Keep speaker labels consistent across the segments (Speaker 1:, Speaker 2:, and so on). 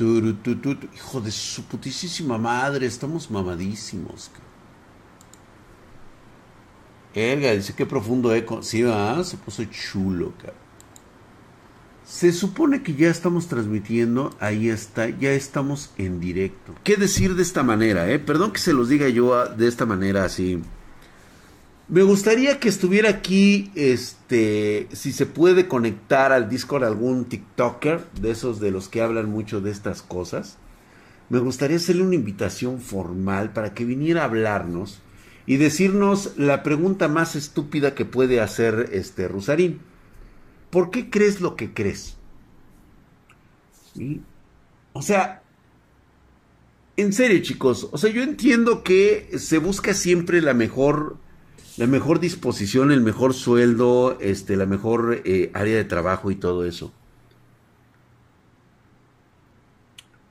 Speaker 1: Hijo de su putísima madre, estamos mamadísimos. Elga, dice qué profundo eco. Sí, va, se puso chulo. Se supone que ya estamos transmitiendo, ahí está, ya estamos en directo. ¿Qué decir de esta manera, eh? Perdón que se los diga yo de esta manera así. Me gustaría que estuviera aquí, este, si se puede conectar al Discord algún TikToker, de esos de los que hablan mucho de estas cosas. Me gustaría hacerle una invitación formal para que viniera a hablarnos y decirnos la pregunta más estúpida que puede hacer este Rusarín. ¿Por qué crees lo que crees? O sea, en serio chicos, o sea, yo entiendo que se busca siempre la mejor, la mejor disposición, el mejor sueldo, este, la mejor eh, área de trabajo y todo eso.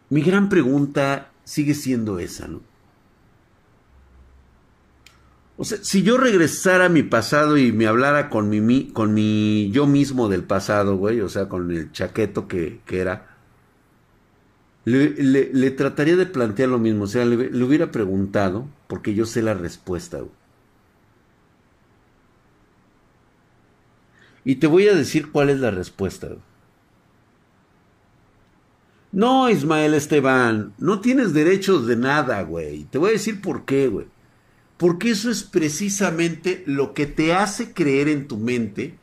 Speaker 1: Mi gran pregunta sigue siendo esa, ¿no? O sea, si yo regresara a mi pasado y me hablara con mi, con mi yo mismo del pasado, güey, o sea, con el chaqueto que, era, le, trataría de plantear lo mismo. O sea, le, hubiera preguntado, porque yo sé la respuesta, güey. Y te voy a decir cuál es la respuesta. No, Ismael Esteban, no tienes derechos de nada, güey. Te voy a decir por qué, güey. Porque eso es precisamente lo que te hace creer en tu mente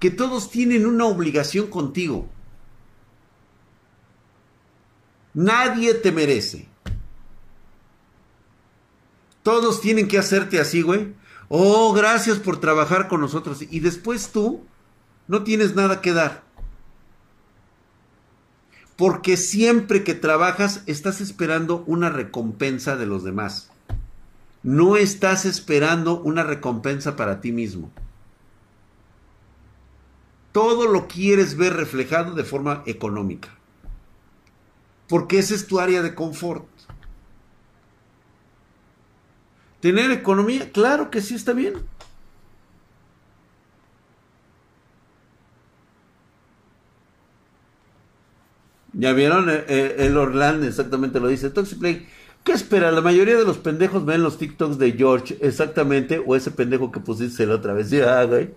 Speaker 1: que todos tienen una obligación contigo. Nadie te merece. Todos tienen que hacerte así, güey. Oh, gracias por trabajar con nosotros. Y después tú no tienes nada que dar. Porque siempre que trabajas estás esperando una recompensa de los demás no estás esperando una recompensa para ti mismo. Todo lo quieres ver reflejado de forma económica. Porque esa es tu área de confort. ¿Tener economía? Claro que sí está bien. Ya vieron, eh, eh, el Orlando exactamente lo dice. Toxic Play ¿Qué espera? La mayoría de los pendejos ven los TikToks de George, exactamente, o ese pendejo que pusiste la otra vez. Ya, güey.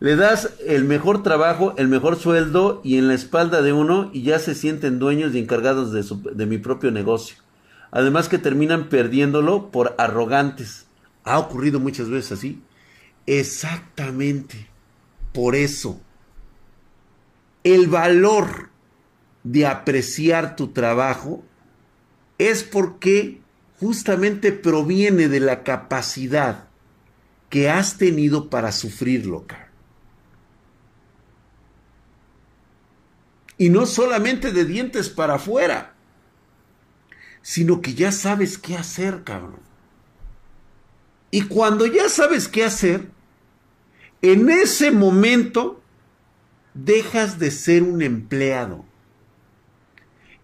Speaker 1: Le das el mejor trabajo, el mejor sueldo y en la espalda de uno y ya se sienten dueños y encargados de, de mi propio negocio. Además que terminan perdiéndolo por arrogantes. Ha ocurrido muchas veces así. Exactamente. Por eso. El valor de apreciar tu trabajo es porque justamente proviene de la capacidad que has tenido para sufrirlo, Y no solamente de dientes para afuera, sino que ya sabes qué hacer, cabrón. Y cuando ya sabes qué hacer, en ese momento dejas de ser un empleado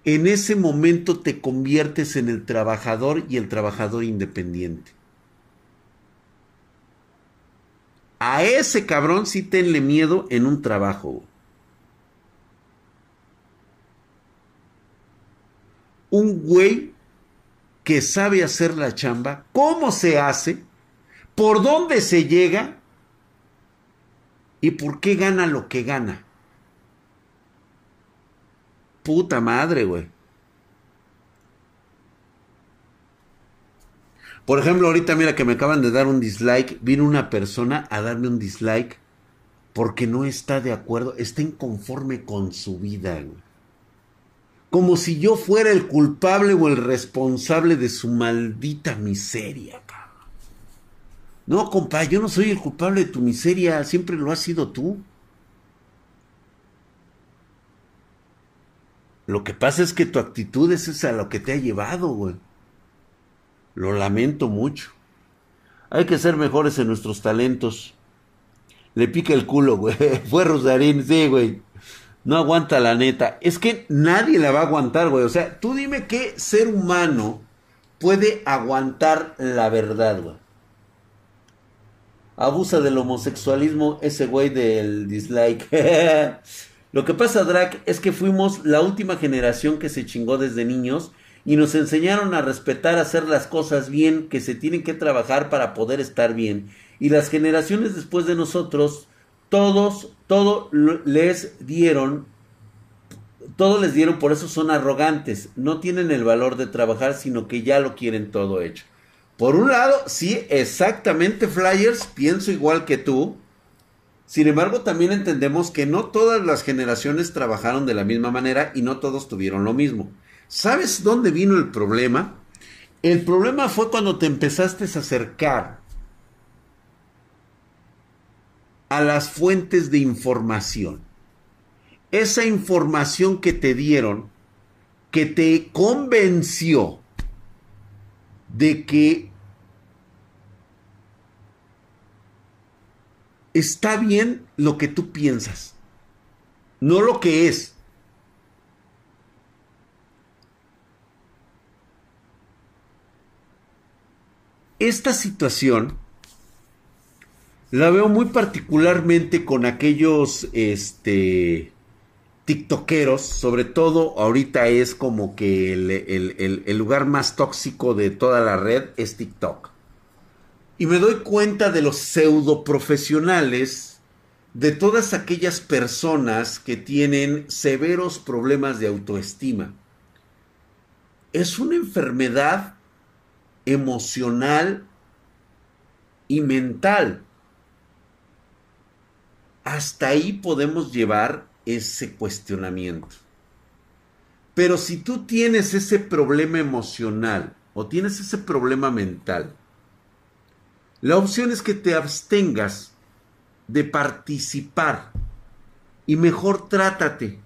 Speaker 1: en ese momento te conviertes en el trabajador y el trabajador independiente. A ese cabrón sí tenle miedo en un trabajo. Un güey que sabe hacer la chamba, cómo se hace, por dónde se llega y por qué gana lo que gana. Puta madre, güey. Por ejemplo, ahorita mira que me acaban de dar un dislike. Vino una persona a darme un dislike porque no está de acuerdo, está inconforme con su vida. Como si yo fuera el culpable o el responsable de su maldita miseria. No, compa, yo no soy el culpable de tu miseria, siempre lo has sido tú. Lo que pasa es que tu actitud es esa lo que te ha llevado, güey. Lo lamento mucho. Hay que ser mejores en nuestros talentos. Le pica el culo, güey. Fue Rosarín, sí, güey. No aguanta la neta. Es que nadie la va a aguantar, güey. O sea, tú dime qué ser humano puede aguantar la verdad, güey. Abusa del homosexualismo ese güey del dislike. Lo que pasa, Drac, es que fuimos la última generación que se chingó desde niños y nos enseñaron a respetar, hacer las cosas bien, que se tienen que trabajar para poder estar bien. Y las generaciones después de nosotros, todos, todo les dieron, todo les dieron, por eso son arrogantes, no tienen el valor de trabajar, sino que ya lo quieren todo hecho. Por un lado, sí, exactamente, Flyers, pienso igual que tú, sin embargo, también entendemos que no todas las generaciones trabajaron de la misma manera y no todos tuvieron lo mismo. ¿Sabes dónde vino el problema? El problema fue cuando te empezaste a acercar a las fuentes de información. Esa información que te dieron, que te convenció de que está bien lo que tú piensas, no lo que es. Esta situación la veo muy particularmente con aquellos este tiktokeros, sobre todo ahorita es como que el, el lugar más tóxico de toda la red es TikTok. Y me doy cuenta de los pseudo profesionales, de todas aquellas personas que tienen severos problemas de autoestima. Es una enfermedad emocional y mental. Hasta ahí podemos llevar ese cuestionamiento. Pero si tú tienes ese problema emocional o tienes ese problema mental, la opción es que te abstengas de participar y mejor trátate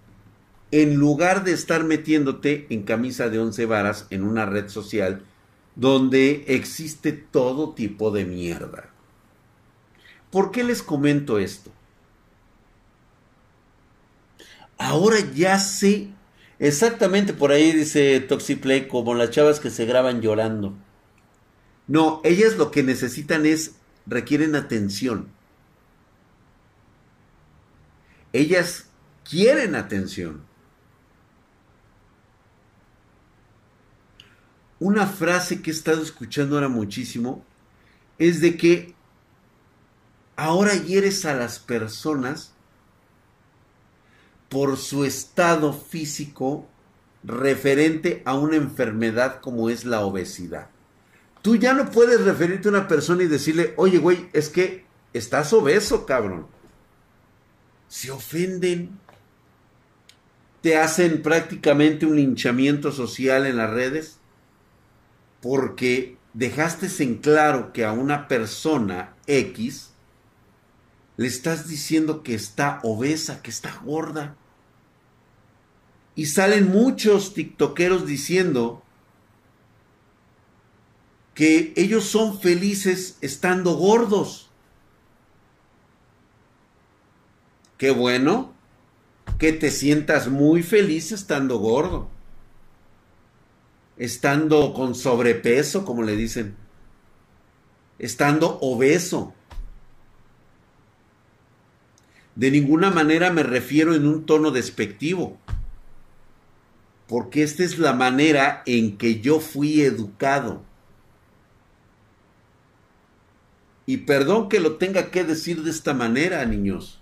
Speaker 1: en lugar de estar metiéndote en camisa de once varas en una red social donde existe todo tipo de mierda. ¿Por qué les comento esto? Ahora ya sé exactamente por ahí dice Toxiplay como las chavas que se graban llorando. No, ellas lo que necesitan es, requieren atención. Ellas quieren atención. Una frase que he estado escuchando ahora muchísimo es de que ahora hieres a las personas por su estado físico referente a una enfermedad como es la obesidad. Tú ya no puedes referirte a una persona y decirle, oye, güey, es que estás obeso, cabrón. Se ofenden. Te hacen prácticamente un hinchamiento social en las redes porque dejaste en claro que a una persona X le estás diciendo que está obesa, que está gorda. Y salen muchos tiktokeros diciendo que ellos son felices estando gordos. Qué bueno que te sientas muy feliz estando gordo. Estando con sobrepeso, como le dicen. Estando obeso. De ninguna manera me refiero en un tono despectivo. Porque esta es la manera en que yo fui educado. Y perdón que lo tenga que decir de esta manera, niños.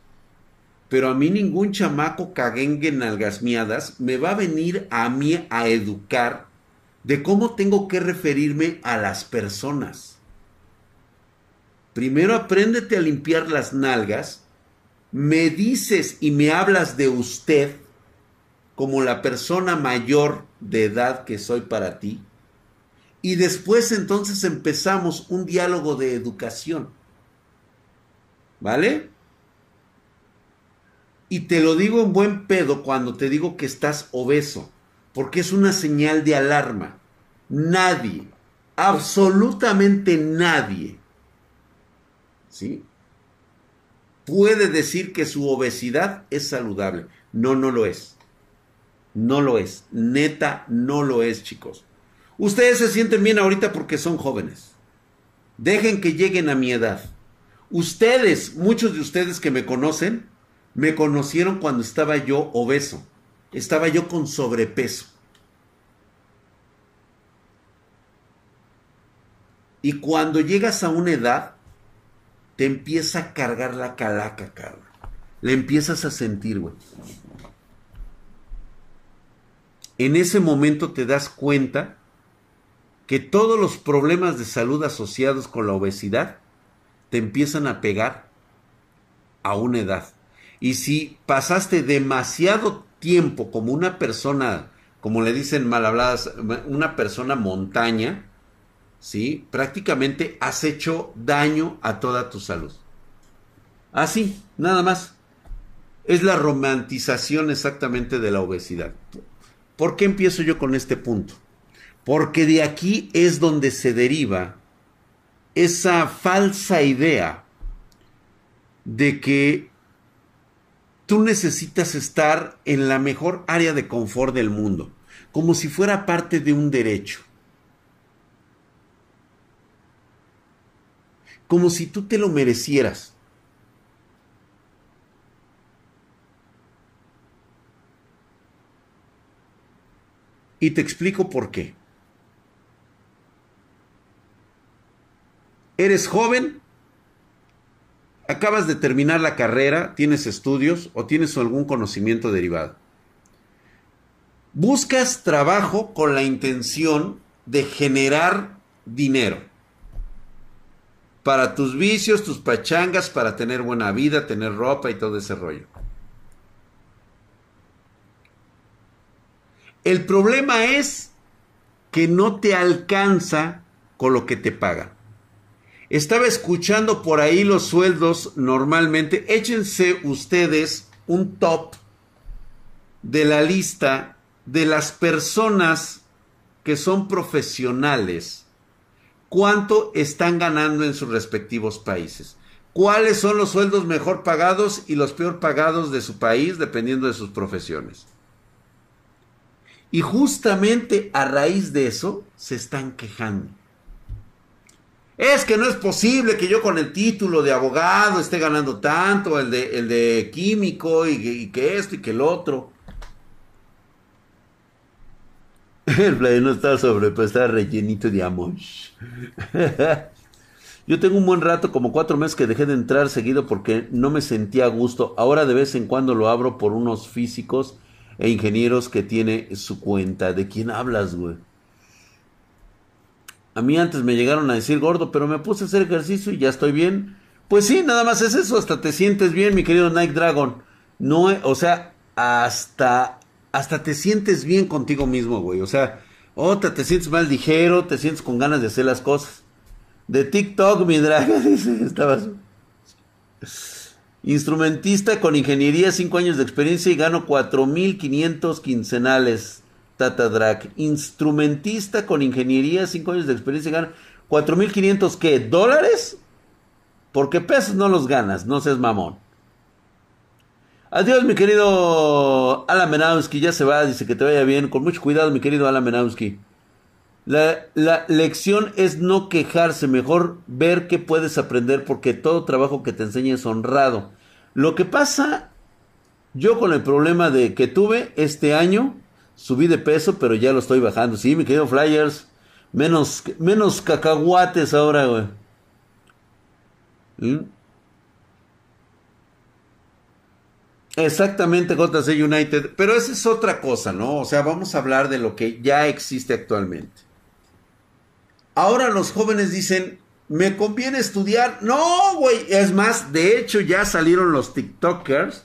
Speaker 1: Pero a mí ningún chamaco caguengue en algasmiadas me va a venir a mí a educar de cómo tengo que referirme a las personas. Primero apréndete a limpiar las nalgas, me dices y me hablas de usted como la persona mayor de edad que soy para ti, y después entonces empezamos un diálogo de educación. ¿Vale? Y te lo digo en buen pedo cuando te digo que estás obeso, porque es una señal de alarma. Nadie, absolutamente nadie, ¿sí? Puede decir que su obesidad es saludable. No, no lo es. No lo es. Neta, no lo es, chicos. Ustedes se sienten bien ahorita porque son jóvenes. Dejen que lleguen a mi edad. Ustedes, muchos de ustedes que me conocen, Me conocieron cuando estaba yo obeso. Estaba yo con sobrepeso. Y cuando llegas a una edad, te empieza a cargar la calaca, cabrón. Le empiezas a sentir, güey. En ese momento te das cuenta que todos los problemas de salud asociados con la obesidad te empiezan a pegar a una edad. Y si pasaste demasiado tiempo como una persona, como le dicen mal habladas, una persona montaña, ¿sí? Prácticamente has hecho daño a toda tu salud. Así, nada más. Es la romantización exactamente de la obesidad. ¿Por qué empiezo yo con este punto? Porque de aquí es donde se deriva esa falsa idea de que tú necesitas estar en la mejor área de confort del mundo, como si fuera parte de un derecho. Como si tú te lo merecieras. Y te explico por qué. Eres joven, acabas de terminar la carrera, tienes estudios o tienes algún conocimiento derivado. Buscas trabajo con la intención de generar dinero para tus vicios, tus pachangas, para tener buena vida, tener ropa y todo ese rollo. El problema es que no te alcanza con lo que te pagan. Estaba escuchando por ahí los sueldos normalmente. Échense ustedes un top de la lista de las personas que son profesionales. ¿Cuánto están ganando en sus respectivos países? ¿Cuáles son los sueldos mejor pagados y los peor pagados de su país dependiendo de sus profesiones? Y justamente a raíz de eso se están quejando. Es que no es posible que yo con el título de abogado esté ganando tanto, el de, el de químico y, que esto y que el otro. El play no está sobre, pues está rellenito de amor. Yo tengo un buen rato, como cuatro meses que dejé de entrar seguido porque no me sentía a gusto. Ahora de vez en cuando lo abro por unos físicos e ingenieros que tiene su cuenta. ¿De quién hablas, güey? A mí antes me llegaron a decir gordo, pero me puse a hacer ejercicio y ya estoy bien. Pues sí, nada más es eso, hasta te sientes bien, mi querido Nike Dragon. No, o sea, hasta hasta te sientes bien contigo mismo, güey. O sea, otra te sientes más ligero, te sientes con ganas de hacer las cosas. De TikTok, mi draga, dice, estabas. Instrumentista con ingeniería, 5 años de experiencia y gano 4.500 quincenales. Tata Drag. Instrumentista con ingeniería, 5 años de experiencia gana 4.500 ¿qué? ¿Dólares? Porque pesos no los ganas, no seas mamón. Adiós, mi querido Alan Menowski, ya se va, dice que te vaya bien. Con mucho cuidado, mi querido Alan Menowski. La, la, lección es no quejarse, mejor ver qué puedes aprender porque todo trabajo que te enseña es honrado. Lo que pasa, yo con el problema de que tuve este año, subí de peso, pero ya lo estoy bajando. Sí, mi querido Flyers, menos, menos cacahuates ahora, güey. Exactamente, JC United. Pero esa es otra cosa, ¿no? O sea, vamos a hablar de lo que ya existe actualmente. Ahora los jóvenes dicen, ¿me conviene estudiar? No, güey. Es más, de hecho ya salieron los TikTokers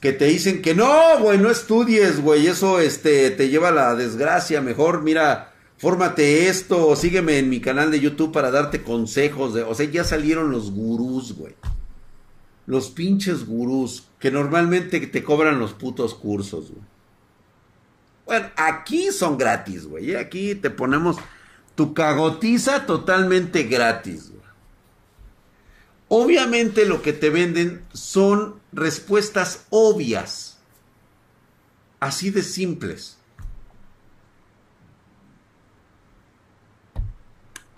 Speaker 1: que te dicen que no, güey, no estudies, güey. Eso este, te lleva a la desgracia. Mejor, mira, fórmate esto, sígueme en mi canal de YouTube para darte consejos. De, o sea, ya salieron los gurús, güey. Los pinches gurús que normalmente te cobran los putos cursos, güey. Bueno, aquí son gratis, güey. ¿eh? Aquí te ponemos tu cagotiza totalmente gratis. Obviamente lo que te venden son respuestas obvias. Así de simples.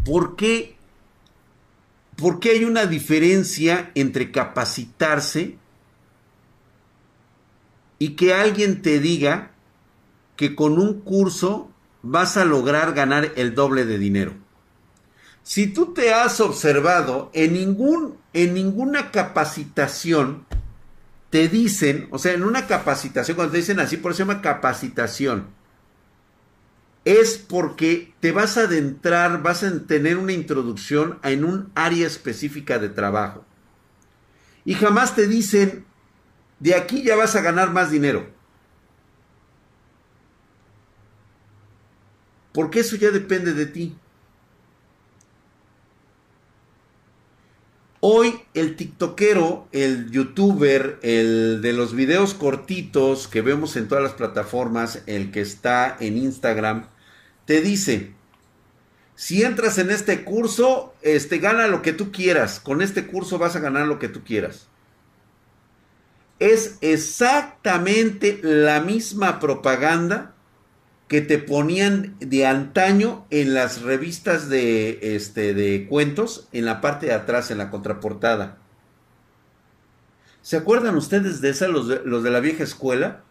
Speaker 1: ¿Por qué? ¿Por qué hay una diferencia entre capacitarse y que alguien te diga que con un curso vas a lograr ganar el doble de dinero. Si tú te has observado en ningún en ninguna capacitación te dicen, o sea, en una capacitación cuando te dicen así, por eso se llama capacitación. Es porque te vas a adentrar, vas a tener una introducción en un área específica de trabajo. Y jamás te dicen, de aquí ya vas a ganar más dinero. Porque eso ya depende de ti. Hoy el TikTokero, el youtuber, el de los videos cortitos que vemos en todas las plataformas, el que está en Instagram, te dice, si entras en este curso, este gana lo que tú quieras. Con este curso vas a ganar lo que tú quieras. Es exactamente la misma propaganda que te ponían de antaño en las revistas de, este, de cuentos, en la parte de atrás, en la contraportada. ¿Se acuerdan ustedes de esa, los de, los de la vieja escuela?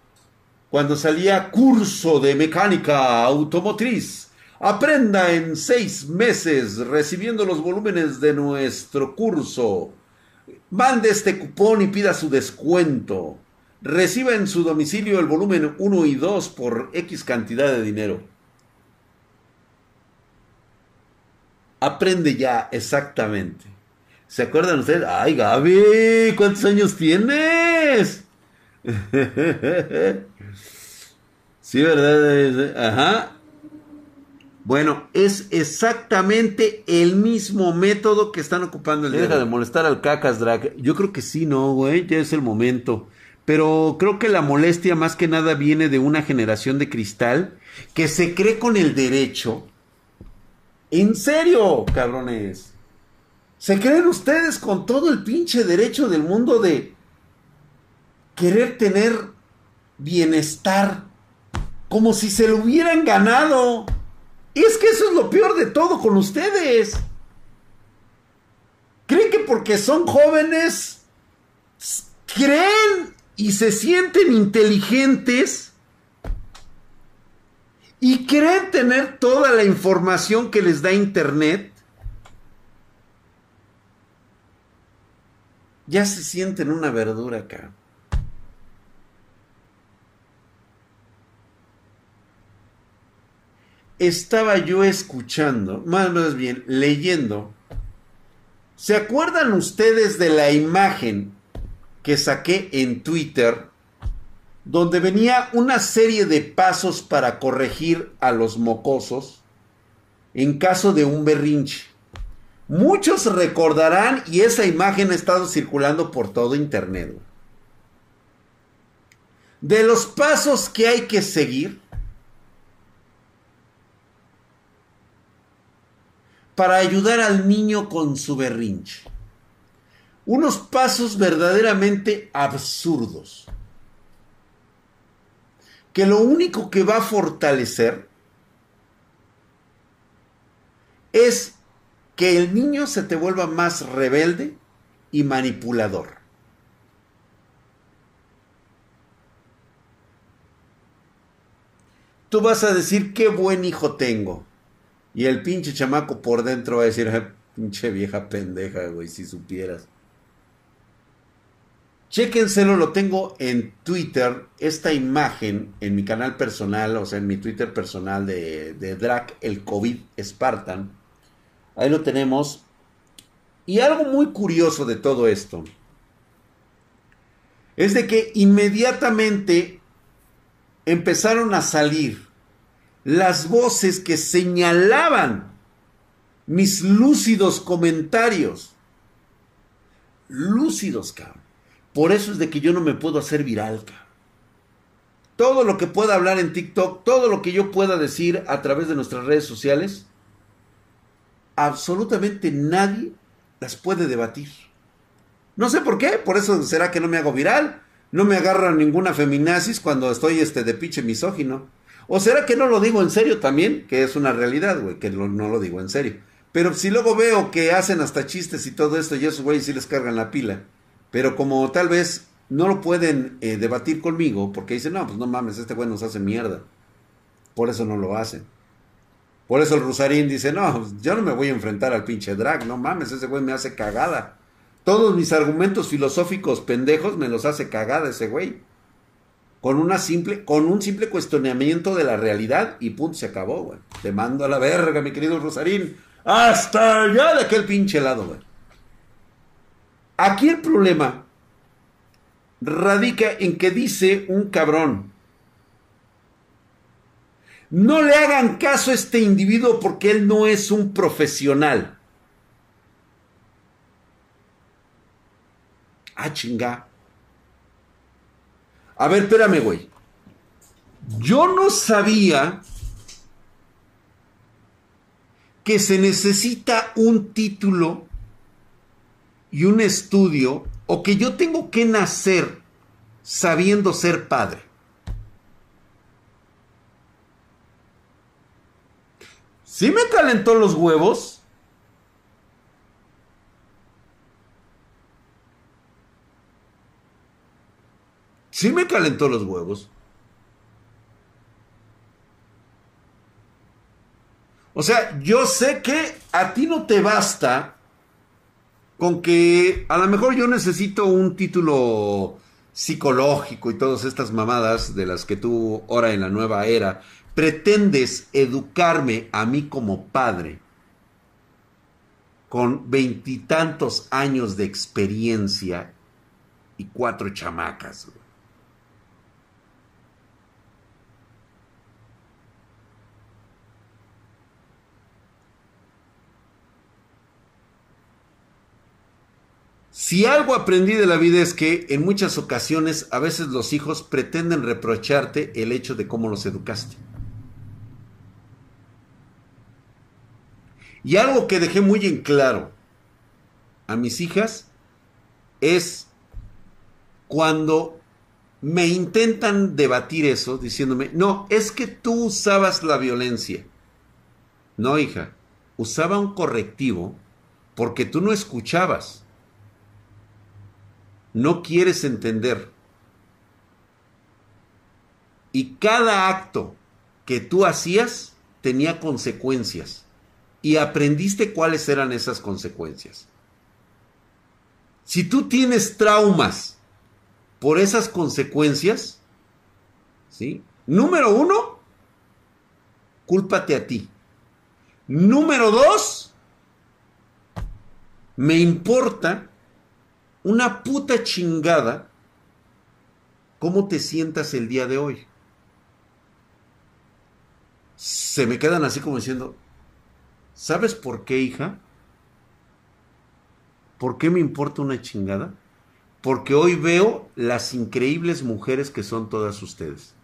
Speaker 1: Cuando salía curso de mecánica automotriz. Aprenda en seis meses recibiendo los volúmenes de nuestro curso. Mande este cupón y pida su descuento reciba en su domicilio el volumen 1 y 2 por X cantidad de dinero. Aprende ya, exactamente. ¿Se acuerdan ustedes? Ay, Gaby, ¿cuántos años tienes? sí, ¿verdad? Ajá. Bueno, es exactamente el mismo método que están ocupando el
Speaker 2: Deja de molestar al cacas, Drag. Yo creo que sí, no, güey. Ya es el momento pero creo que la molestia más que nada viene de una generación de cristal que se cree con el derecho. En serio, cabrones. Se creen ustedes con todo el pinche derecho del mundo de querer tener bienestar como si se lo hubieran ganado. Es que eso es lo peor de todo con ustedes. Creen que porque son jóvenes creen y se sienten inteligentes y creen tener toda la información que les da Internet, ya se sienten una verdura acá. Estaba yo escuchando, más, bien leyendo. ¿Se acuerdan ustedes de la imagen que saqué en Twitter, donde venía una serie de pasos para corregir a los mocosos en caso de un berrinche. Muchos recordarán y esa imagen ha estado circulando por todo internet. De los pasos que hay que seguir para ayudar al niño con su berrinche unos pasos verdaderamente absurdos, que lo único que va a fortalecer es que el niño se te vuelva más rebelde y manipulador. Tú vas a decir, qué buen hijo tengo. Y el pinche chamaco por dentro va a decir, pinche vieja pendeja, güey, si supieras. Chéquenselo, lo tengo en Twitter, esta imagen en mi canal personal, o sea, en mi Twitter personal de, de Drac, el COVID Spartan. Ahí lo tenemos. Y algo muy curioso de todo esto es de que inmediatamente empezaron a salir las voces que señalaban mis lúcidos comentarios. Lúcidos, cabrón por eso es de que yo no me puedo hacer viral. Todo lo que pueda hablar en TikTok, todo lo que yo pueda decir a través de nuestras redes sociales, absolutamente nadie las puede debatir. No sé por qué, por eso será que no me hago viral. No me agarra ninguna feminazis cuando estoy este de pinche misógino. O será que no lo digo en serio también, que es una realidad, güey, que no, lo digo en serio. Pero si luego veo que hacen hasta chistes y todo esto y esos güeyes sí les cargan la pila. Pero como tal vez no lo pueden eh, debatir conmigo porque dicen, no, pues no mames, este güey nos hace mierda. Por eso no lo hacen. Por eso el Rusarín dice, no, pues yo no me voy a enfrentar al pinche drag, no mames, ese güey me hace cagada. Todos mis argumentos filosóficos pendejos me los hace cagada ese güey. Con una simple, con un simple cuestionamiento de la realidad y punto, se acabó, güey. Te mando a la verga, mi querido Rosarín. Hasta allá de aquel pinche lado, güey. Aquí el problema radica en que dice un cabrón. No le hagan caso a este individuo porque él no es un profesional. Ah, chinga. A ver, espérame, güey. Yo no sabía que se necesita un título y un estudio o que yo tengo que nacer sabiendo ser padre. ¿Sí me calentó los huevos? Sí me calentó los huevos. O sea, yo sé que a ti no te basta con que a lo mejor yo necesito un título psicológico y todas estas mamadas de las que tú ahora en la nueva era pretendes educarme a mí como padre con veintitantos años de experiencia y cuatro chamacas. Si algo aprendí de la vida es que en muchas ocasiones a veces los hijos pretenden reprocharte el hecho de cómo los educaste. Y algo que dejé muy en claro a mis hijas es cuando me intentan debatir eso diciéndome, no, es que tú usabas la violencia. No, hija, usaba un correctivo porque tú no escuchabas no quieres entender. Y cada acto que tú hacías tenía consecuencias. Y aprendiste cuáles eran esas consecuencias. Si tú tienes traumas por esas consecuencias, ¿sí? Número uno, cúlpate a ti. Número dos, me importa una puta chingada cómo te sientas el día de hoy. Se me quedan así como diciendo, ¿sabes por qué, hija? ¿Por qué me importa una chingada? Porque hoy veo las increíbles mujeres que son todas ustedes.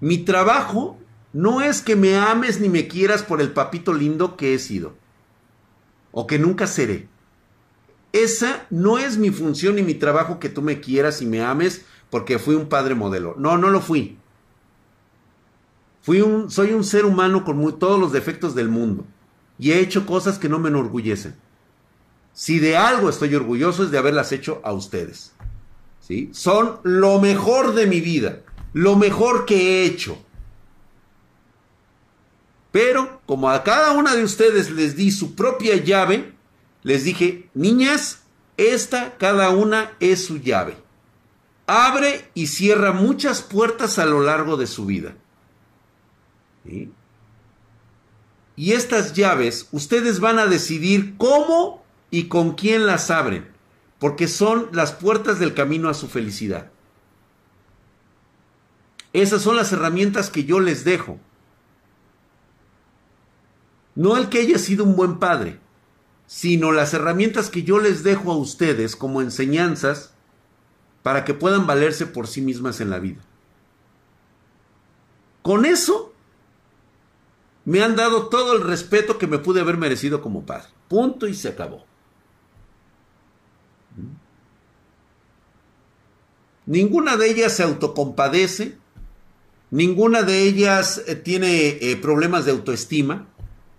Speaker 2: Mi trabajo no es que me ames ni me quieras por el papito lindo que he sido o que nunca seré. Esa no es mi función ni mi trabajo que tú me quieras y me ames porque fui un padre modelo. No, no lo fui. Fui un, soy un ser humano con todos los defectos del mundo y he hecho cosas que no me enorgullecen. Si de algo estoy orgulloso es de haberlas hecho a ustedes. ¿Sí? Son lo mejor de mi vida, lo mejor que he hecho. Pero como a cada una de ustedes les di su propia llave, les dije, niñas, esta cada una es su llave. Abre y cierra muchas puertas a lo largo de su vida. Y estas llaves, ustedes van a decidir cómo y con quién las abren, porque son las puertas del camino a su felicidad. Esas son las herramientas que yo les dejo. No el que haya sido un buen padre, sino las herramientas que yo les dejo a ustedes como enseñanzas para que puedan valerse por sí mismas en la vida. Con eso me han dado todo el respeto que me pude haber merecido como padre. Punto y se acabó. Ninguna de ellas se autocompadece, ninguna de ellas eh, tiene eh, problemas de autoestima.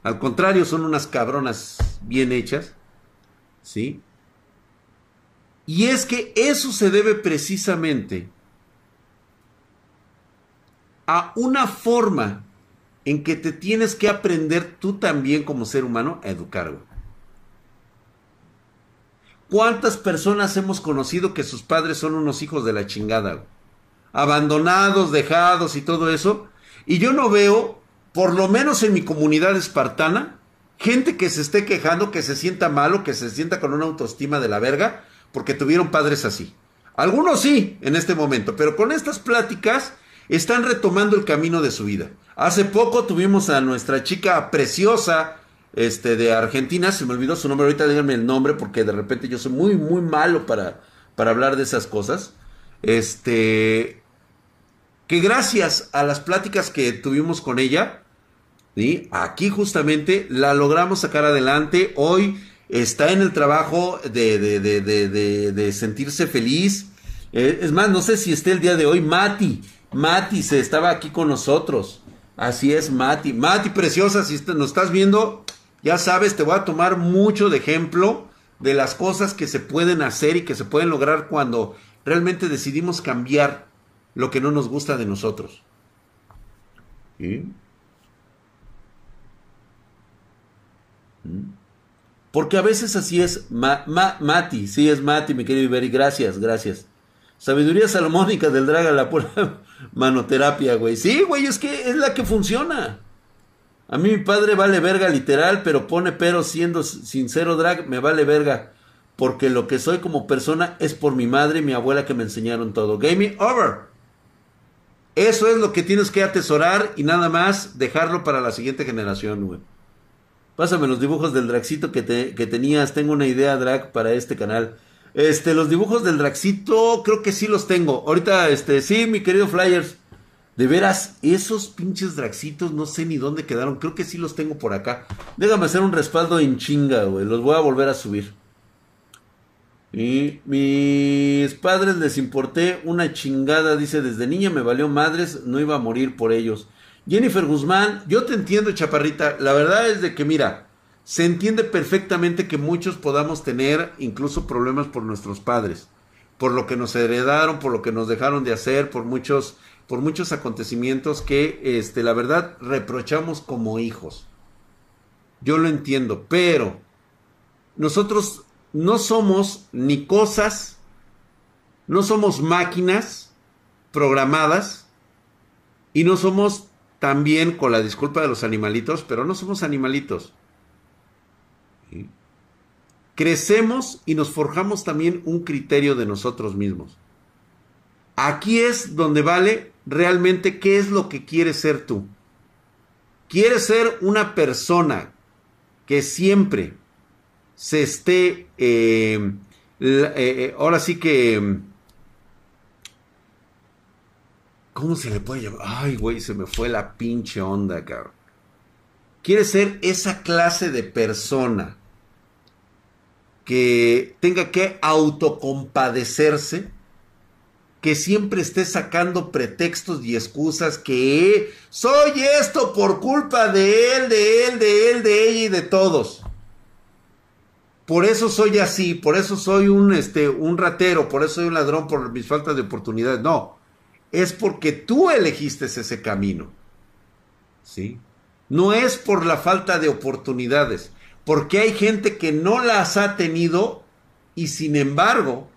Speaker 2: Al contrario, son unas cabronas bien hechas. ¿Sí? Y es que eso se debe precisamente a una forma en que te tienes que aprender tú también como ser humano a educar. ¿Cuántas personas hemos conocido que sus padres son unos hijos de la chingada? Abandonados, dejados y todo eso. Y yo no veo, por lo menos en mi comunidad espartana, gente que se esté quejando, que se sienta malo, que se sienta con una autoestima de la verga, porque tuvieron padres así. Algunos sí, en este momento, pero con estas pláticas están retomando el camino de su vida. Hace poco tuvimos a nuestra chica preciosa este, de Argentina, se me olvidó su nombre, ahorita díganme el nombre porque de repente yo soy muy, muy malo para, para hablar de esas cosas. Este, que gracias a las pláticas que tuvimos con ella, ¿sí? aquí justamente la logramos sacar adelante. Hoy está en el trabajo de, sentirse feliz. Eh, es más, no sé si esté el día de hoy Mati. Mati se estaba aquí con nosotros. Así es, Mati. Mati, preciosa, si nos estás viendo, ya sabes, te voy a tomar mucho de ejemplo de las cosas que se pueden hacer y que se pueden lograr cuando realmente decidimos cambiar lo que no nos gusta de nosotros. ¿Mm? Porque a veces así es. Mati, sí es Mati, mi querido Iberi, gracias, gracias. Sabiduría salomónica del Draga, la pura manoterapia, güey. Sí, güey, es que es la que funciona. A mí mi padre vale verga literal, pero pone pero siendo sincero drag, me vale verga. Porque lo que soy como persona es por mi madre y mi abuela que me enseñaron todo. Game over. Eso es lo que tienes que atesorar y nada más dejarlo para la siguiente generación, güey. Pásame los dibujos del dragcito que, que tenías. Tengo una idea drag para este canal. Este, los dibujos del Draxito, creo que sí los tengo. Ahorita, este, sí, mi querido Flyers. De veras, esos pinches Draxitos no sé ni dónde quedaron. Creo que sí los tengo por acá. Déjame hacer un respaldo en chinga, güey. Los voy a volver a subir. Y mis padres les importé una chingada, dice, desde niña me valió madres, no iba a morir por ellos. Jennifer Guzmán, yo te entiendo, chaparrita. La verdad es de que, mira, se entiende perfectamente que muchos podamos tener incluso problemas por nuestros padres, por lo que nos heredaron, por lo que nos dejaron de hacer, por muchos, por muchos acontecimientos que, este, la verdad, reprochamos como hijos. Yo lo entiendo, pero nosotros no somos ni cosas, no somos máquinas programadas y no somos también, con la disculpa de los animalitos, pero no somos animalitos crecemos y nos forjamos también un criterio de nosotros mismos. Aquí es donde vale realmente qué es lo que quieres ser tú. ¿Quieres ser una persona que siempre se esté, eh, eh, eh, ahora sí que, ¿cómo se le puede llamar? Ay, güey, se me fue la pinche onda, cabrón. ¿Quieres ser esa clase de persona que tenga que autocompadecerse, que siempre esté sacando pretextos y excusas que soy esto por culpa de él, de él, de él, de ella y de todos. Por eso soy así, por eso soy un, este, un ratero, por eso soy un ladrón por mis faltas de oportunidades. No, es porque tú elegiste ese camino. ¿Sí? No es por la falta de oportunidades porque hay gente que no las ha tenido y sin embargo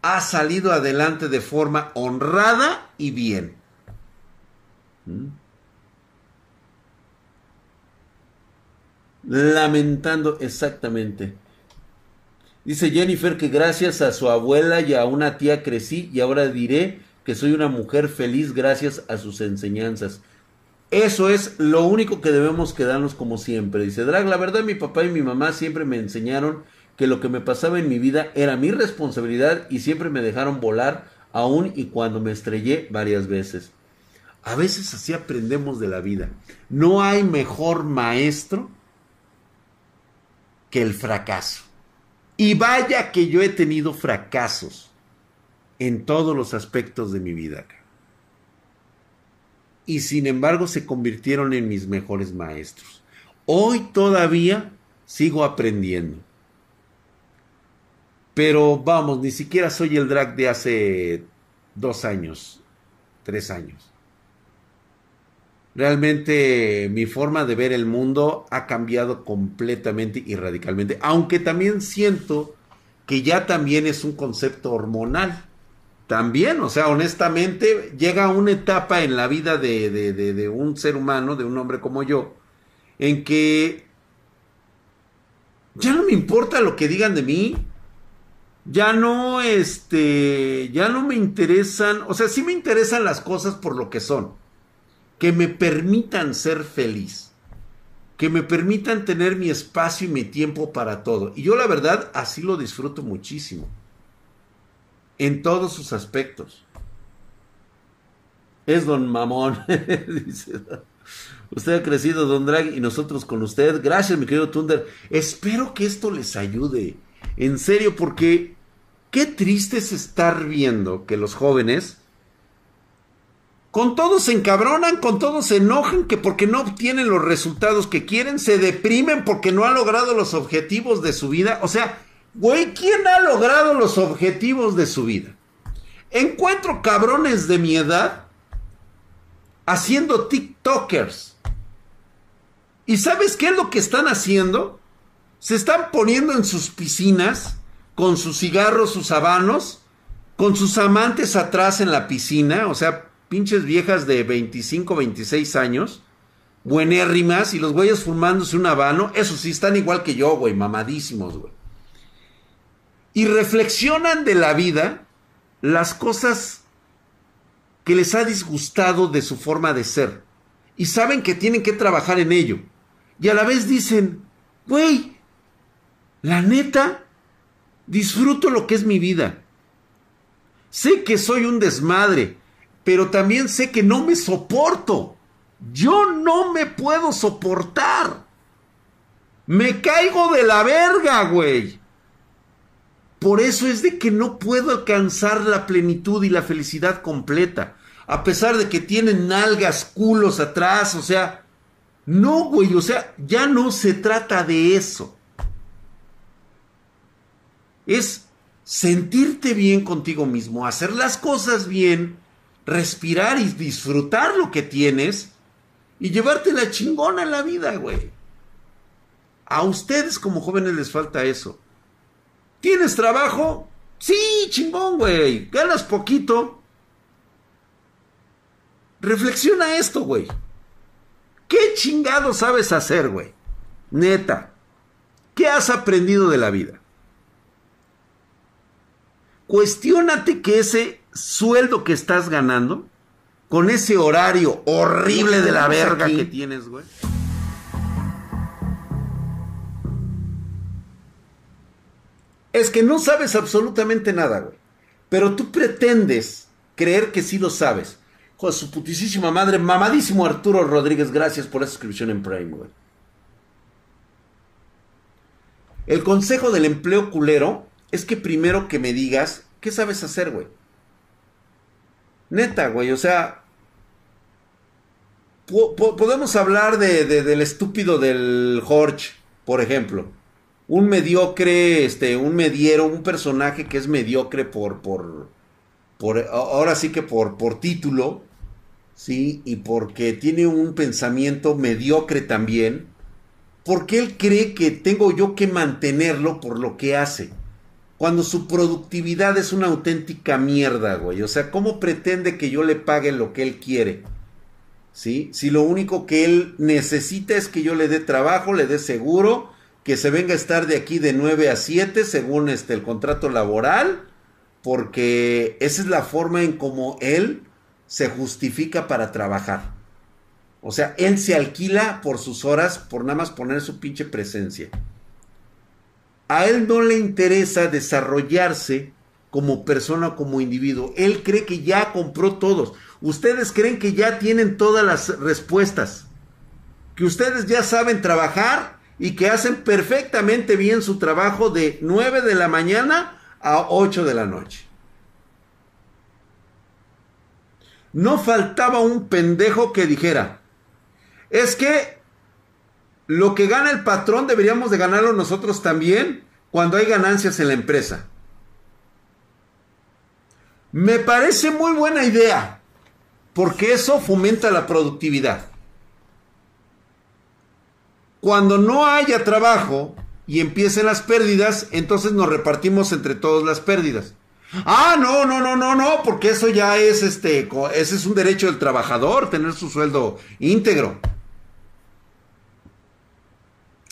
Speaker 2: ha salido adelante de forma honrada y bien. ¿Mm? Lamentando exactamente. Dice Jennifer que gracias a su abuela y a una tía crecí y ahora diré que soy una mujer feliz gracias a sus enseñanzas. Eso es lo único que debemos quedarnos como siempre. Dice Drag, la verdad mi papá y mi mamá siempre me enseñaron que lo que me pasaba en mi vida era mi responsabilidad y siempre me dejaron volar aún y cuando me estrellé varias veces. A veces así aprendemos de la vida. No hay mejor maestro que el fracaso. Y vaya que yo he tenido fracasos en todos los aspectos de mi vida y sin embargo se convirtieron en mis mejores maestros. Hoy todavía sigo aprendiendo. Pero vamos, ni siquiera soy el drag de hace dos años, tres años. Realmente mi forma de ver el mundo ha cambiado completamente y radicalmente. Aunque también siento que ya también es un concepto hormonal. También, o sea, honestamente, llega una etapa en la vida de, de un ser humano, de un hombre como yo, en que ya no me importa lo que digan de mí. Ya no, este, ya no me interesan, o sea, sí me interesan las cosas por lo que son. Que me permitan ser feliz. Que me permitan tener mi espacio y mi tiempo para todo. Y yo la verdad así lo disfruto muchísimo. En todos sus aspectos. Es don mamón. Usted ha crecido, Don Drag, y nosotros con usted. Gracias, mi querido Thunder. Espero que esto les ayude. En serio, porque qué triste es estar viendo que los jóvenes con todos se encabronan, con todos se enojan, que porque no obtienen los resultados que quieren, se deprimen porque no han logrado los objetivos de su vida. O sea, güey, ¿quién ha logrado los objetivos de su vida? Encuentro cabrones de mi edad haciendo TikTokers ¿Y sabes qué es lo que están haciendo? Se están poniendo en sus piscinas con sus cigarros, sus habanos, con sus amantes atrás en la piscina, o sea, pinches viejas de 25, 26 años, buenérrimas, y los güeyes fumándose un habano, eso sí, están igual que yo, güey, mamadísimos, güey. Y reflexionan de la vida las cosas que les ha disgustado de su forma de ser. Y saben que tienen que trabajar en ello y a la vez dicen, güey, la neta, disfruto lo que es mi vida. Sé que soy un desmadre, pero también sé que no me soporto. Yo no me puedo soportar. Me caigo de la verga, güey. Por eso es de que no puedo alcanzar la plenitud y la felicidad completa. A pesar de que tienen nalgas, culos atrás, o sea, no, güey, o sea, ya no se trata de eso. Es sentirte bien contigo mismo, hacer las cosas bien, respirar y disfrutar lo que tienes y llevarte la chingona en la vida, güey. A ustedes como jóvenes les falta eso. ¿Tienes trabajo? Sí, chingón, güey. Ganas poquito. Reflexiona esto, güey. ¿Qué chingado sabes hacer, güey? Neta. ¿Qué has aprendido de la vida? Cuestiónate que ese sueldo que estás ganando, con ese horario horrible de la verga que tienes, güey. Es que no sabes absolutamente nada, güey. Pero tú pretendes creer que sí lo sabes. Joder, su putísima madre, mamadísimo Arturo Rodríguez, gracias por esa suscripción en Prime, güey. El consejo del empleo culero es que primero que me digas, ¿qué sabes hacer, güey? Neta, güey, o sea, podemos hablar de, del estúpido del Jorge, por ejemplo. Un mediocre, este, un mediero, un personaje que es mediocre por, por, por ahora sí que por, por título, ¿sí? Y porque tiene un pensamiento mediocre también, porque él cree que tengo yo que mantenerlo por lo que hace. Cuando su productividad es una auténtica mierda, güey. O sea, ¿cómo pretende que yo le pague lo que él quiere? ¿Sí? Si lo único que él necesita es que yo le dé trabajo, le dé seguro, que se venga a estar de aquí de 9 a 7 según este el contrato laboral, porque esa es la forma en como él se justifica para trabajar. O sea, él se alquila por sus horas por nada más poner su pinche presencia. A él no le interesa desarrollarse como persona, como individuo. Él cree que ya compró todos. Ustedes creen que ya tienen todas las respuestas. Que ustedes ya saben trabajar y que hacen perfectamente bien su trabajo de 9 de la mañana a 8 de la noche. no faltaba un pendejo que dijera, es que lo que gana el patrón deberíamos de ganarlo nosotros también cuando hay ganancias en la empresa. Me parece muy buena idea, porque eso fomenta la productividad. Cuando no haya trabajo y empiecen las pérdidas, entonces nos repartimos entre todos las pérdidas. Ah, no, no, no, no, no, porque eso ya es este, ese es un derecho del trabajador, tener su sueldo íntegro.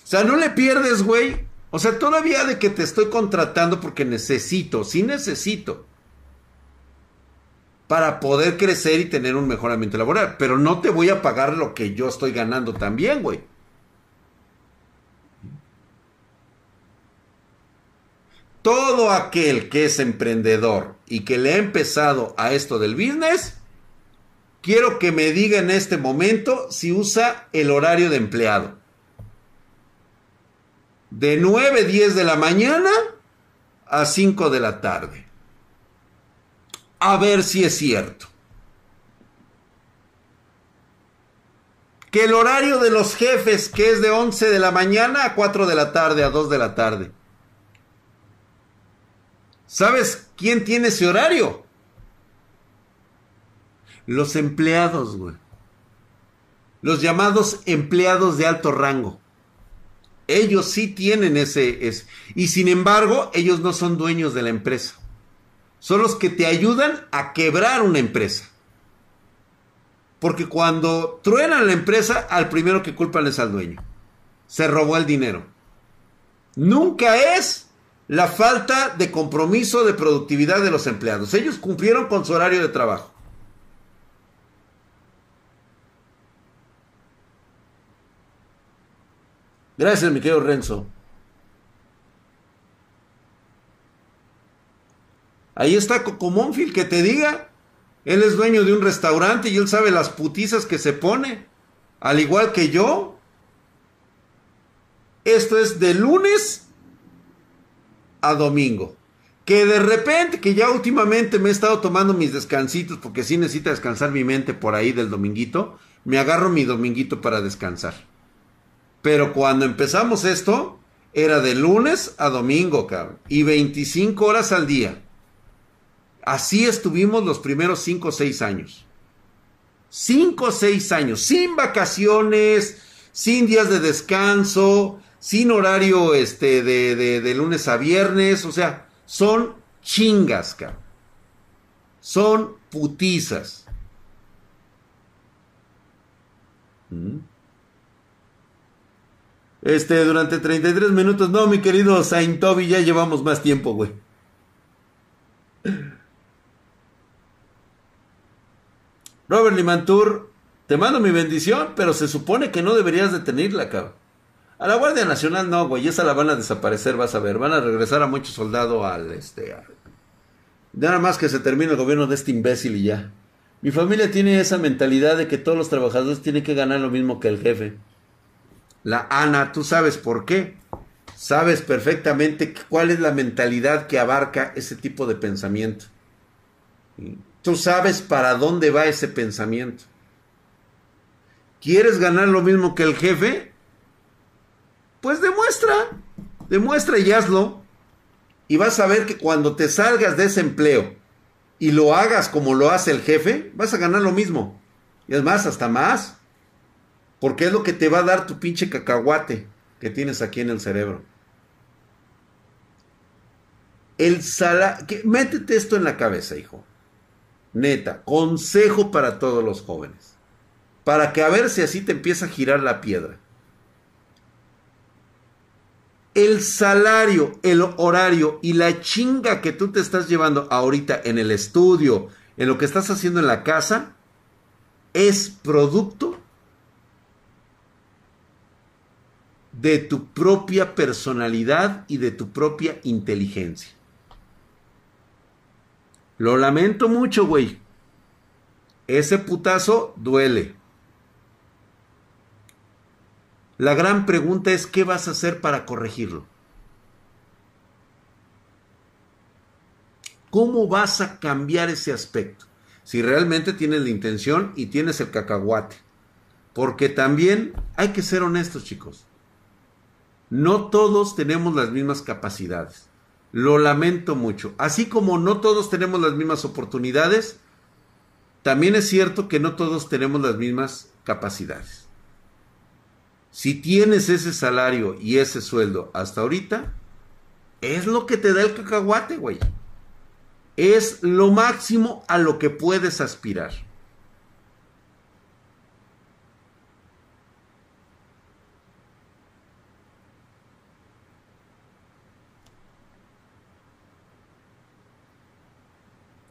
Speaker 2: O sea, no le pierdes, güey. O sea, todavía de que te estoy contratando porque necesito, sí necesito. Para poder crecer y tener un mejor ambiente laboral. Pero no te voy a pagar lo que yo estoy ganando también, güey. Todo aquel que es emprendedor y que le ha empezado a esto del business, quiero que me diga en este momento si usa el horario de empleado. De 9, 10 de la mañana a 5 de la tarde. A ver si es cierto. Que el horario de los jefes, que es de 11 de la mañana a 4 de la tarde, a 2 de la tarde. ¿Sabes quién tiene ese horario? Los empleados, güey. Los llamados empleados de alto rango. Ellos sí tienen ese, Y sin embargo, ellos no son dueños de la empresa. Son los que te ayudan a quebrar una empresa. Porque cuando truenan la empresa, al primero que culpan es al dueño. Se robó el dinero. Nunca es la falta de compromiso de productividad de los empleados. Ellos cumplieron con su horario de trabajo. Gracias, mi querido Renzo. Ahí está Coco Monfield, que te diga. Él es dueño de un restaurante y él sabe las putizas que se pone. Al igual que yo. Esto es de lunes a domingo. Que de repente, que ya últimamente me he estado tomando mis descansitos, porque sí necesita descansar mi mente por ahí del dominguito, me agarro mi dominguito para descansar. Pero cuando empezamos esto, era de lunes a domingo, cabrón, y 25 horas al día. Así estuvimos los primeros 5 o 6 años. 5 o 6 años, sin vacaciones, sin días de descanso, sin horario este, de, lunes a viernes, o sea, son chingas, cabrón. Son putizas. ¿Mm? Este, durante 33 minutos. No, mi querido Saint Toby, ya llevamos más tiempo, güey. Robert Limantur, te mando mi bendición, pero se supone que no deberías detenerla, cabrón. A la Guardia Nacional no, güey, esa la van a desaparecer, vas a ver. Van a regresar a muchos soldados al, este... Nada más que se termine el gobierno de este imbécil y ya. Mi familia tiene esa mentalidad de que todos los trabajadores tienen que ganar lo mismo que el jefe. La Ana, tú sabes por qué. Sabes perfectamente cuál es la mentalidad que abarca ese tipo de pensamiento. Tú sabes para dónde va ese pensamiento. ¿Quieres ganar lo mismo que el jefe? Pues demuestra, demuestra y hazlo. Y vas a ver que cuando te salgas de ese empleo y lo hagas como lo hace el jefe, vas a ganar lo mismo. Y es más, hasta más. Porque es lo que te va a dar tu pinche cacahuate que tienes aquí en el cerebro. El sala... Métete esto en la cabeza, hijo. Neta, consejo para todos los jóvenes. Para que a ver si así te empieza a girar la piedra el salario, el horario y la chinga que tú te estás llevando ahorita en el estudio, en lo que estás haciendo en la casa, es producto de tu propia personalidad y de tu propia inteligencia. Lo lamento mucho, güey. Ese putazo duele. La gran pregunta es, ¿qué vas a hacer para corregirlo? ¿Cómo vas a cambiar ese aspecto? Si realmente tienes la intención y tienes el cacahuate. Porque también hay que ser honestos, chicos. No todos tenemos las mismas capacidades. Lo lamento mucho. Así como no todos tenemos las mismas oportunidades, también es cierto que no todos tenemos las mismas capacidades. Si tienes ese salario y ese sueldo hasta ahorita, es lo que te da el cacahuate, güey. Es lo máximo a lo que puedes aspirar.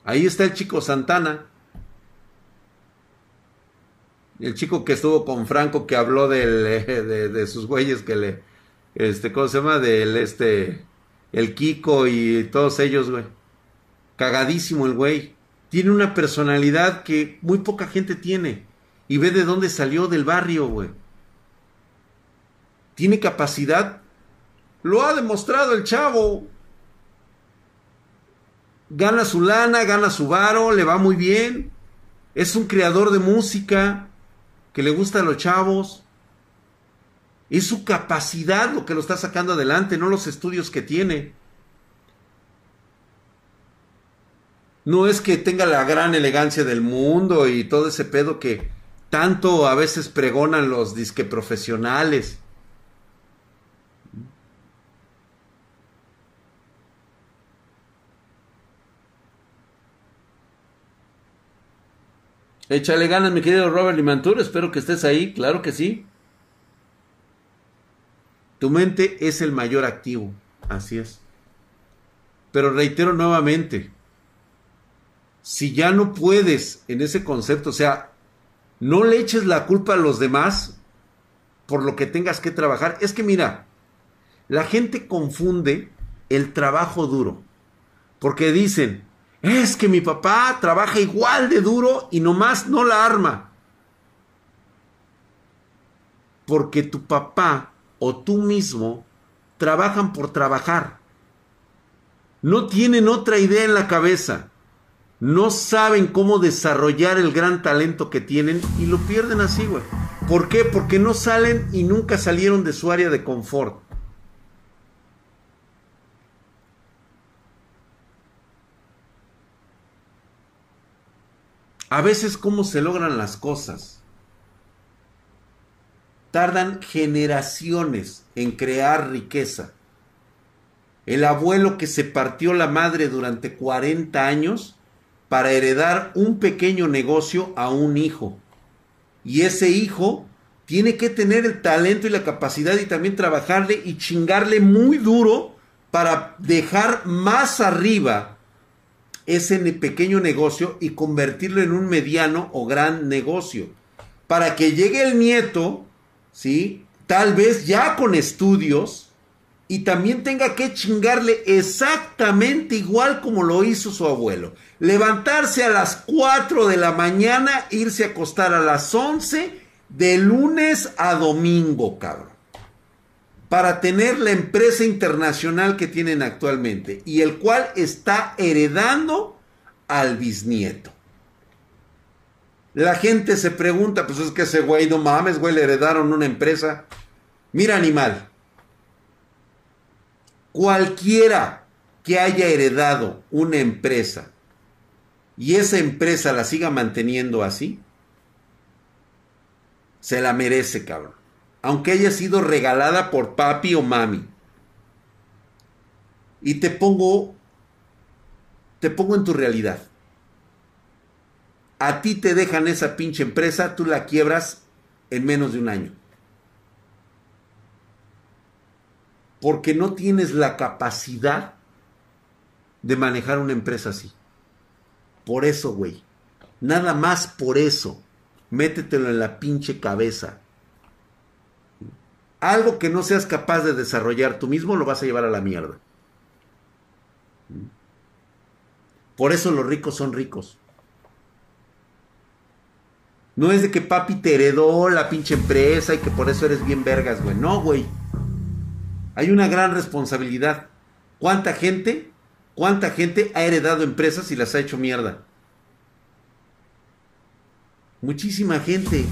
Speaker 2: Ahí está el chico Santana. El chico que estuvo con Franco que habló del, de, de, sus güeyes que le, este, ¿cómo se llama? Del, este, el Kiko y todos ellos, güey. Cagadísimo el güey. Tiene una personalidad que muy poca gente tiene. Y ve de dónde salió del barrio, güey. Tiene capacidad. Lo ha demostrado el chavo gana su lana, gana su varo, le va muy bien. Es un creador de música que le gusta a los chavos. Es su capacidad lo que lo está sacando adelante, no los estudios que tiene. No es que tenga la gran elegancia del mundo y todo ese pedo que tanto a veces pregonan los disque profesionales. Échale ganas, mi querido Robert Limantur. Espero que estés ahí. Claro que sí. Tu mente es el mayor activo. Así es. Pero reitero nuevamente. Si ya no puedes en ese concepto, o sea, no le eches la culpa a los demás por lo que tengas que trabajar. Es que mira, la gente confunde el trabajo duro. Porque dicen, es que mi papá trabaja igual de duro y nomás no la arma. Porque tu papá o tú mismo trabajan por trabajar. No tienen otra idea en la cabeza. No saben cómo desarrollar el gran talento que tienen y lo pierden así, güey. ¿Por qué? Porque no salen y nunca salieron de su área de confort. A veces cómo se logran las cosas. Tardan generaciones en crear riqueza. El abuelo que se partió la madre durante 40 años para heredar un pequeño negocio a un hijo. Y ese hijo tiene que tener el talento y la capacidad y también trabajarle y chingarle muy duro para dejar más arriba ese pequeño negocio y convertirlo en un mediano o gran negocio. Para que llegue el nieto, ¿sí? Tal vez ya con estudios y también tenga que chingarle exactamente igual como lo hizo su abuelo. Levantarse a las 4 de la mañana, irse a acostar a las 11 de lunes a domingo, cabrón para tener la empresa internacional que tienen actualmente y el cual está heredando al bisnieto. La gente se pregunta, pues es que ese güey, no mames, güey, le heredaron una empresa. Mira, animal, cualquiera que haya heredado una empresa y esa empresa la siga manteniendo así, se la merece, cabrón aunque haya sido regalada por papi o mami. Y te pongo, te pongo en tu realidad. A ti te dejan esa pinche empresa, tú la quiebras en menos de un año. Porque no tienes la capacidad de manejar una empresa así. Por eso, güey. Nada más por eso. Métetelo en la pinche cabeza algo que no seas capaz de desarrollar tú mismo lo vas a llevar a la mierda. Por eso los ricos son ricos. No es de que papi te heredó la pinche empresa y que por eso eres bien vergas, güey. No, güey. Hay una gran responsabilidad. ¿Cuánta gente, cuánta gente ha heredado empresas y las ha hecho mierda? Muchísima gente.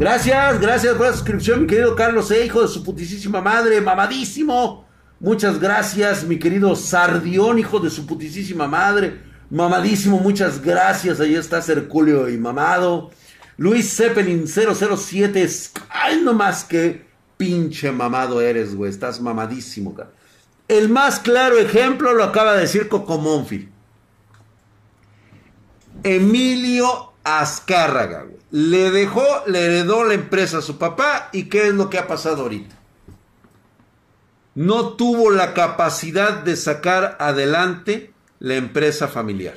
Speaker 2: Gracias, gracias por la suscripción, mi querido Carlos, eh, hijo de su putísima madre, mamadísimo.
Speaker 1: Muchas gracias, mi querido Sardión, hijo de su putísima madre. Mamadísimo, muchas gracias. Ahí está Herculeo y mamado. Luis Zeppelin 007. Ay, no más que pinche mamado eres, güey. Estás mamadísimo, cara. El más claro ejemplo lo acaba de decir Coco Monfi. Emilio Azcárraga, güey. Le dejó, le heredó la empresa a su papá. ¿Y qué es lo que ha pasado ahorita? No tuvo la capacidad de sacar adelante la empresa familiar.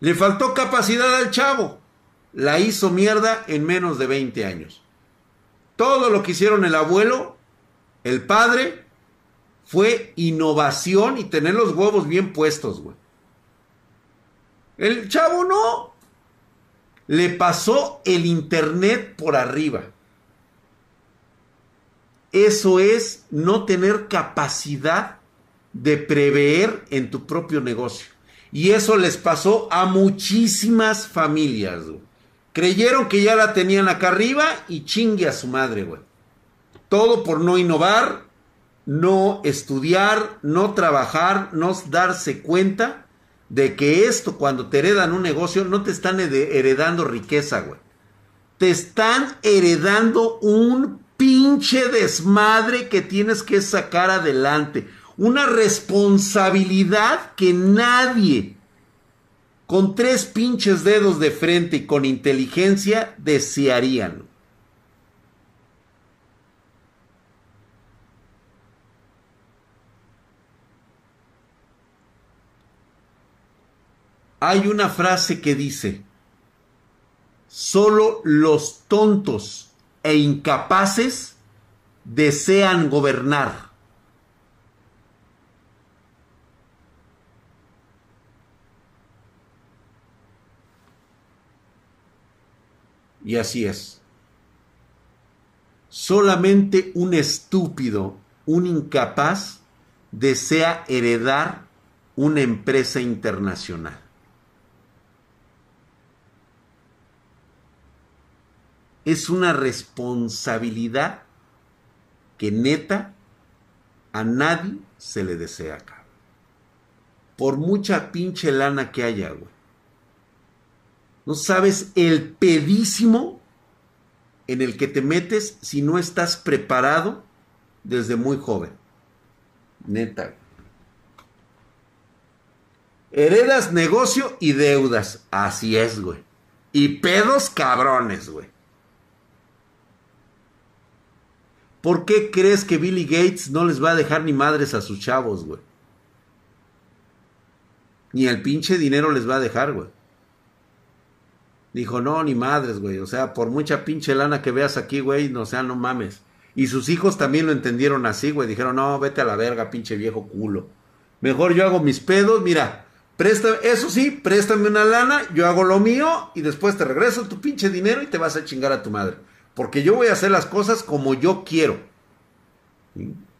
Speaker 1: Le faltó capacidad al chavo. La hizo mierda en menos de 20 años. Todo lo que hicieron el abuelo, el padre, fue innovación y tener los huevos bien puestos, güey. El chavo no. Le pasó el internet por arriba. Eso es no tener capacidad de prever en tu propio negocio. Y eso les pasó a muchísimas familias. Creyeron que ya la tenían acá arriba y chingue a su madre, güey. Todo por no innovar, no estudiar, no trabajar, no darse cuenta de que esto cuando te heredan un negocio no te están heredando riqueza, güey. Te están heredando un pinche desmadre que tienes que sacar adelante una responsabilidad que nadie con tres pinches dedos de frente y con inteligencia desearían. Hay una frase que dice, solo los tontos e incapaces desean gobernar. Y así es. Solamente un estúpido, un incapaz, desea heredar una empresa internacional. Es una responsabilidad que neta a nadie se le desea acá. Por mucha pinche lana que haya, güey. No sabes el pedísimo en el que te metes si no estás preparado desde muy joven. Neta. Heredas negocio y deudas. Así es, güey. Y pedos cabrones, güey. ¿Por qué crees que Billy Gates no les va a dejar ni madres a sus chavos, güey? Ni el pinche dinero les va a dejar, güey. Dijo, no, ni madres, güey. O sea, por mucha pinche lana que veas aquí, güey, no, sea, no mames. Y sus hijos también lo entendieron así, güey. Dijeron, no, vete a la verga, pinche viejo culo. Mejor yo hago mis pedos, mira. Préstame, eso sí, préstame una lana, yo hago lo mío y después te regreso tu pinche dinero y te vas a chingar a tu madre. Porque yo voy a hacer las cosas como yo quiero.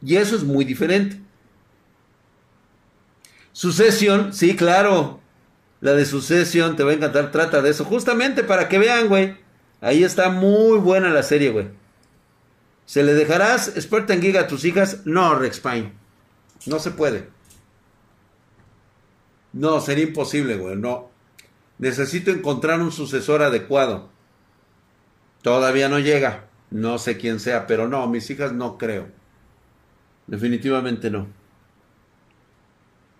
Speaker 1: Y eso es muy diferente. Sucesión, sí, claro. La de Succession te va a encantar, trata de eso. Justamente para que vean, güey. Ahí está muy buena la serie, güey. ¿Se le dejarás Spartan Giga a tus hijas? No, Rex Pine. No se puede. No, sería imposible, güey. No. Necesito encontrar un sucesor adecuado. Todavía no llega. No sé quién sea, pero no, mis hijas no creo. Definitivamente no.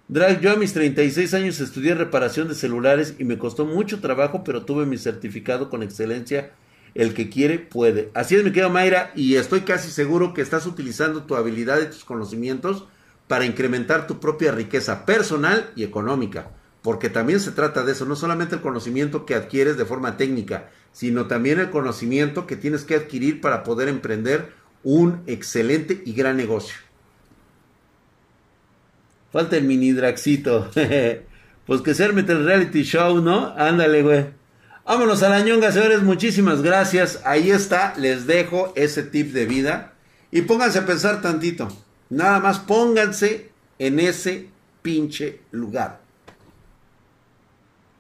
Speaker 1: Drag, yo a mis 36 años estudié reparación de celulares y me costó mucho trabajo, pero tuve mi certificado con excelencia. El que quiere puede. Así es, mi querido Mayra, y estoy casi seguro que estás utilizando tu habilidad y tus conocimientos para incrementar tu propia riqueza personal y económica. Porque también se trata de eso, no solamente el conocimiento que adquieres de forma técnica, sino también el conocimiento que tienes que adquirir para poder emprender un excelente y gran negocio. Falta el mini Draxito. pues que se arme el reality show, ¿no? Ándale, güey. Vámonos a la ñonga, señores. Muchísimas gracias. Ahí está. Les dejo ese tip de vida. Y pónganse a pensar tantito. Nada más pónganse en ese pinche lugar.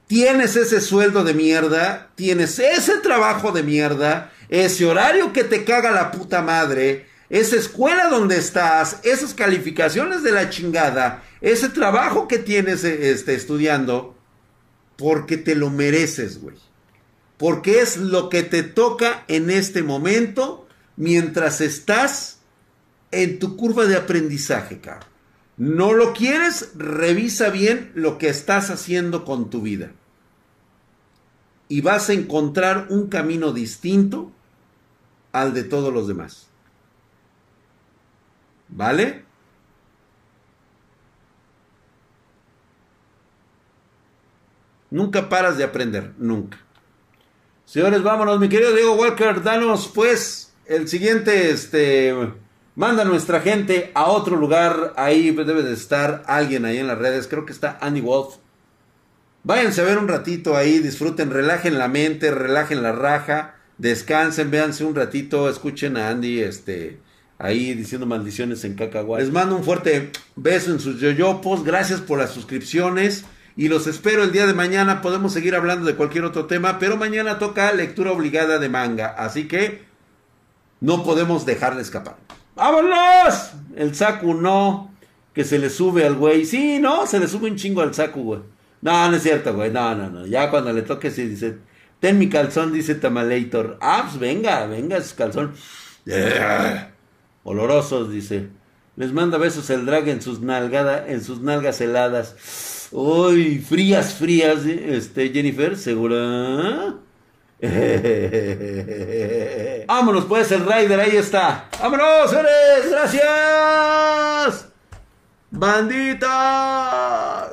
Speaker 1: Tienes ese sueldo de mierda. Tienes ese trabajo de mierda. Ese horario que te caga la puta madre
Speaker 2: esa escuela donde estás, esas calificaciones de la chingada, ese trabajo que tienes este, estudiando, porque te lo mereces, güey. Porque es lo que te toca en este momento mientras estás en tu curva de aprendizaje, cabrón. ¿No lo quieres? Revisa bien lo que estás haciendo con tu vida. Y vas a encontrar un camino distinto al de todos los demás. ¿Vale? Nunca paras de aprender, nunca. Señores, vámonos, mi querido Diego Walker, danos pues el siguiente, este, manda nuestra gente a otro lugar, ahí debe de estar alguien ahí en las redes, creo que está Andy Wolf. Váyanse a ver un ratito ahí, disfruten, relajen la mente, relajen la raja, descansen, véanse un ratito, escuchen a Andy, este, ahí diciendo maldiciones en cacahuate. Les mando un fuerte beso en sus yoyopos. Gracias por las suscripciones. Y los espero el día de mañana. Podemos seguir hablando de cualquier otro tema. Pero mañana toca lectura obligada de manga. Así que no podemos dejarle escapar. ¡Vámonos! El Saku no. Que se le sube al güey. Sí, no, se le sube un chingo al Saku, güey. No, no es cierto, güey. No, no, no. Ya cuando le toque, sí dice. Ten mi calzón, dice Tamalator. Ah, pues venga, venga, su calzón. Olorosos, dice. Les manda besos el drag en sus, nalgada, en sus nalgas heladas. Uy, frías, frías, este, Jennifer, ¿segura? Vámonos, pues, el Rider, ahí está. ¡Vámonos, señores! ¡Gracias! ¡Bandita!